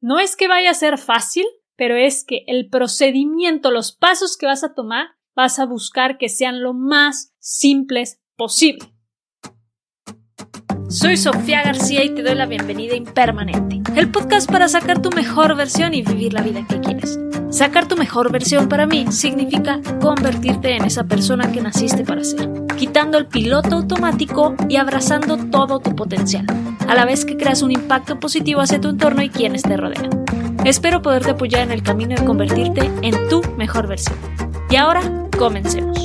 No es que vaya a ser fácil, pero es que el procedimiento, los pasos que vas a tomar, vas a buscar que sean lo más simples posible. Soy Sofía García y te doy la bienvenida a Impermanente, el podcast para sacar tu mejor versión y vivir la vida que quieres. Sacar tu mejor versión para mí significa convertirte en esa persona que naciste para ser, quitando el piloto automático y abrazando todo tu potencial, a la vez que creas un impacto positivo hacia tu entorno y quienes te rodean. Espero poderte apoyar en el camino de convertirte en tu mejor versión. Y ahora, comencemos.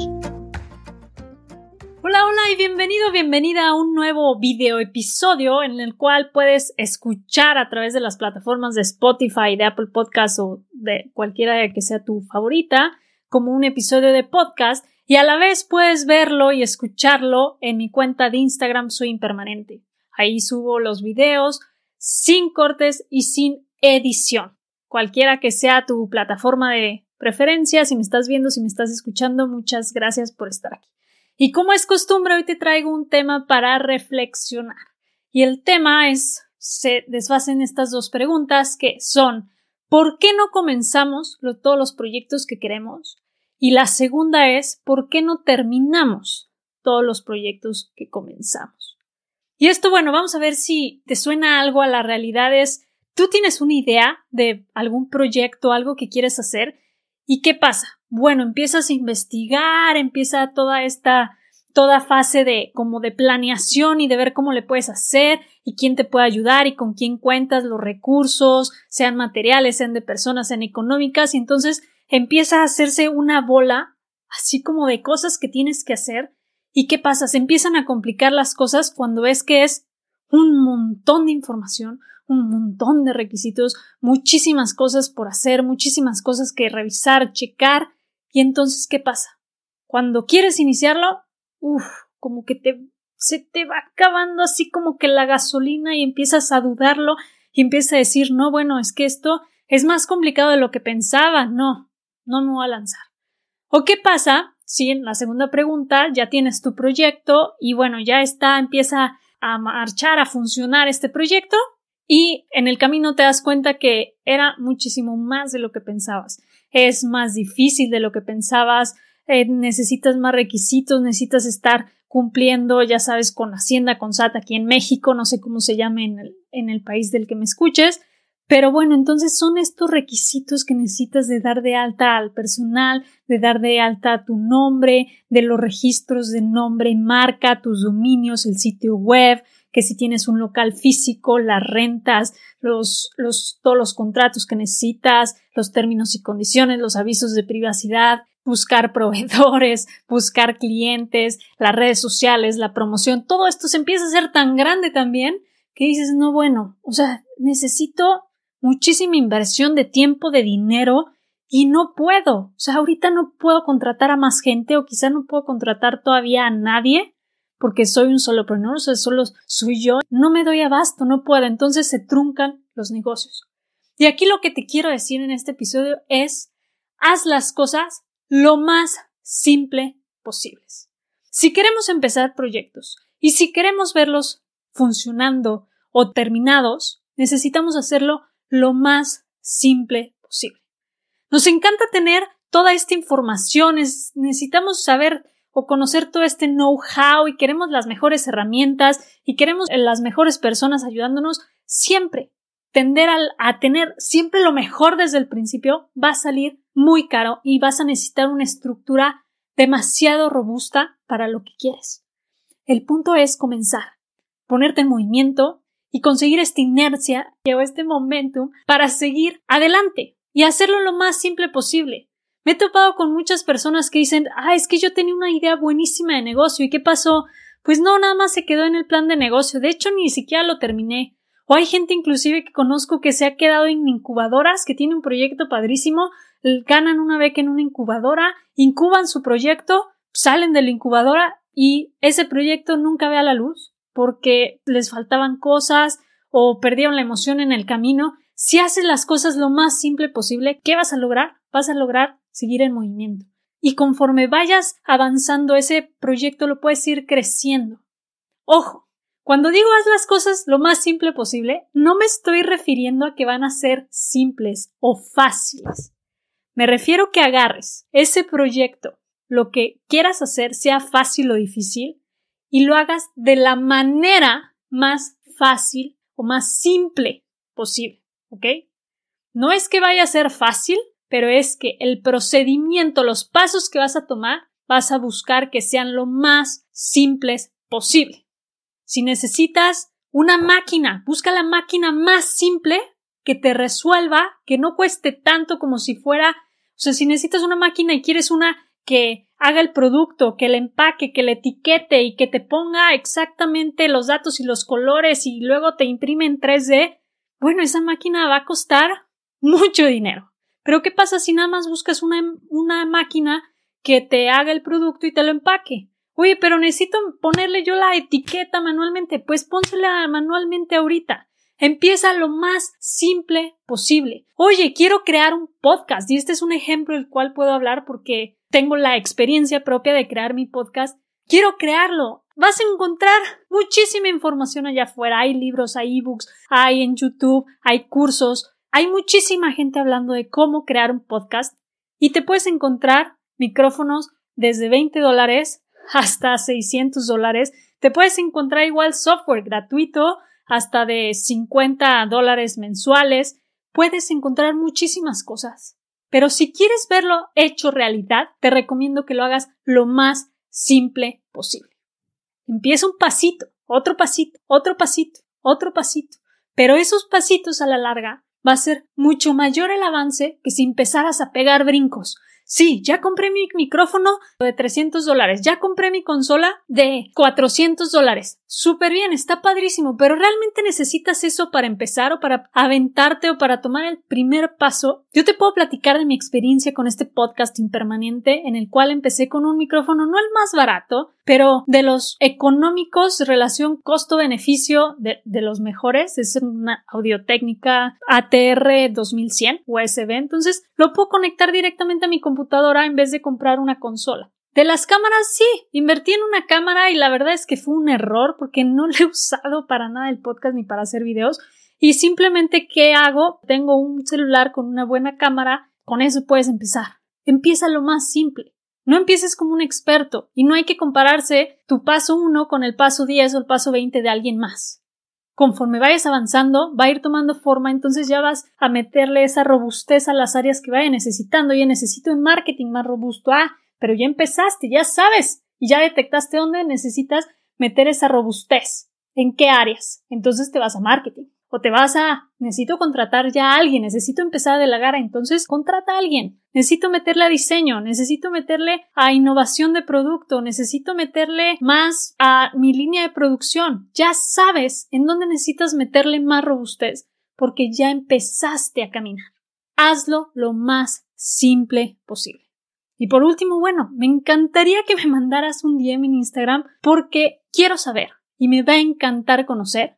Hola, hola y bienvenido, bienvenida a un nuevo video episodio en el cual puedes escuchar a través de las plataformas de Spotify, de Apple Podcasts o de cualquiera que sea tu favorita, como un episodio de podcast y a la vez puedes verlo y escucharlo en mi cuenta de Instagram Soy Impermanente. Ahí subo los videos sin cortes y sin edición. Cualquiera que sea tu plataforma de preferencia, si me estás viendo, si me estás escuchando, muchas gracias por estar aquí. Y como es costumbre, hoy te traigo un tema para reflexionar. Y el tema es, se desfacen estas dos preguntas que son, ¿por qué no comenzamos todos los proyectos que queremos? Y la segunda es, ¿por qué no terminamos todos los proyectos que comenzamos? Y esto, bueno, vamos a ver si te suena algo a la realidad. Es, tú tienes una idea de algún proyecto, algo que quieres hacer, ¿y qué pasa? bueno, empiezas a investigar, empieza toda esta toda fase de como de planeación y de ver cómo le puedes hacer y quién te puede ayudar y con quién cuentas los recursos, sean materiales, sean de personas, sean económicas, y entonces empieza a hacerse una bola así como de cosas que tienes que hacer y qué pasa, se empiezan a complicar las cosas cuando ves que es un montón de información, un montón de requisitos, muchísimas cosas por hacer, muchísimas cosas que revisar, checar y entonces, ¿qué pasa? Cuando quieres iniciarlo, uff, como que te, se te va acabando así como que la gasolina y empiezas a dudarlo y empiezas a decir, no, bueno, es que esto es más complicado de lo que pensaba, no, no me voy a lanzar. ¿O qué pasa si en la segunda pregunta ya tienes tu proyecto y bueno, ya está, empieza a marchar, a funcionar este proyecto y en el camino te das cuenta que era muchísimo más de lo que pensabas. Es más difícil de lo que pensabas, eh, necesitas más requisitos, necesitas estar cumpliendo, ya sabes, con Hacienda, con SAT aquí en México, no sé cómo se llame en el, en el país del que me escuches, pero bueno, entonces son estos requisitos que necesitas de dar de alta al personal, de dar de alta tu nombre, de los registros de nombre, marca, tus dominios, el sitio web, que si tienes un local físico, las rentas, los, los, todos los contratos que necesitas, los términos y condiciones, los avisos de privacidad, buscar proveedores, buscar clientes, las redes sociales, la promoción, todo esto se empieza a hacer tan grande también que dices, no, bueno, o sea, necesito muchísima inversión de tiempo, de dinero y no puedo. O sea, ahorita no puedo contratar a más gente o quizá no puedo contratar todavía a nadie porque soy un solopreneur, o sea, solo soy yo, no me doy abasto, no puedo, entonces se truncan los negocios. Y aquí lo que te quiero decir en este episodio es, haz las cosas lo más simple posibles. Si queremos empezar proyectos y si queremos verlos funcionando o terminados, necesitamos hacerlo lo más simple posible. Nos encanta tener toda esta información, necesitamos saber o conocer todo este know-how y queremos las mejores herramientas y queremos las mejores personas ayudándonos, siempre tender a, tener siempre lo mejor desde el principio va a salir muy caro y vas a necesitar una estructura demasiado robusta para lo que quieres. El punto es comenzar, ponerte en movimiento y conseguir esta inercia o este momentum para seguir adelante y hacerlo lo más simple posible. Me he topado con muchas personas que dicen, ah, es que yo tenía una idea buenísima de negocio. ¿Y qué pasó? Pues no, nada más se quedó en el plan de negocio. De hecho, ni siquiera lo terminé. O hay gente inclusive que conozco que se ha quedado en incubadoras, que tiene un proyecto padrísimo, ganan una beca en una incubadora, incuban su proyecto, salen de la incubadora y ese proyecto nunca ve a la luz porque les faltaban cosas o perdieron la emoción en el camino. Si haces las cosas lo más simple posible, ¿qué vas a lograr? Vas a lograr seguir en movimiento. Y conforme vayas avanzando ese proyecto lo puedes ir creciendo. Ojo, Cuando digo haz las cosas lo más simple posible, no me estoy refiriendo a que van a ser simples o fáciles. Me refiero que agarres ese proyecto, lo que quieras hacer, sea fácil o difícil, y lo hagas de la manera más fácil o más simple posible, ¿ok? No es que vaya a ser fácil, pero es que el procedimiento, los pasos que vas a tomar, vas a buscar que sean lo más simples posible. Si necesitas una máquina, busca la máquina más simple que te resuelva, que no cueste tanto como si fuera, o sea, si necesitas una máquina y quieres una que haga el producto, que le empaque, que le etiquete y que te ponga exactamente los datos y los colores y luego te imprime en 3D, bueno, esa máquina va a costar mucho dinero. Pero ¿qué pasa si nada más buscas una, una máquina que te haga el producto y te lo empaque? Oye, pero necesito ponerle yo la etiqueta manualmente. Pues pónsela manualmente ahorita. Empieza lo más simple posible. Oye, quiero crear un podcast y este es un ejemplo del cual puedo hablar porque tengo la experiencia propia de crear mi podcast. Quiero crearlo. Vas a encontrar muchísima información allá afuera. Hay libros, hay ebooks, hay en YouTube, hay cursos. Hay muchísima gente hablando de cómo crear un podcast y te puedes encontrar micrófonos desde 20 dólares hasta 600 dólares. Te puedes encontrar igual software gratuito hasta de 50 dólares mensuales. Puedes encontrar muchísimas cosas. Pero si quieres verlo hecho realidad, te recomiendo que lo hagas lo más simple posible. Empieza un pasito, otro pasito, otro pasito, otro pasito. Pero esos pasitos a la larga va a ser mucho mayor el avance que si empezaras a pegar brincos, Sí, ya compré mi micrófono de 300 dólares, ya compré mi consola de 400 dólares. Súper bien, está padrísimo, pero ¿realmente necesitas eso para empezar o para aventarte o para tomar el primer paso? Yo te puedo platicar de mi experiencia con este podcast impermanente en el cual empecé con un micrófono no el más barato, pero de los económicos, relación costo-beneficio de, de, los mejores, es una audio-técnica ATR 2100 USB, entonces lo puedo conectar directamente a mi computadora en vez de comprar una consola. De las cámaras, sí, invertí en una cámara y la verdad es que fue un error porque no le he usado para nada el podcast ni para hacer videos. Y simplemente, ¿qué hago? Tengo un celular con una buena cámara, con eso puedes empezar. Empieza lo más simple. No empieces como un experto y no hay que compararse tu paso 1 con el paso 10 o el paso 20 de alguien más. Conforme vayas avanzando, va a ir tomando forma, entonces ya vas a meterle esa robustez a las áreas que vaya necesitando. Oye, necesito un marketing más robusto. Ah, pero ya empezaste, ya sabes y ya detectaste dónde necesitas meter esa robustez. ¿En qué áreas? Entonces te vas a marketing. O te vas a, necesito contratar ya a alguien, necesito empezar a delegar, entonces contrata a alguien. Necesito meterle a diseño, necesito meterle a innovación de producto, necesito meterle más a mi línea de producción. Ya sabes en dónde necesitas meterle más robustez, porque ya empezaste a caminar. Hazlo lo más simple posible. Y por último, bueno, me encantaría que me mandaras un DM en Instagram porque quiero saber y me va a encantar conocer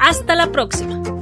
Hasta la próxima.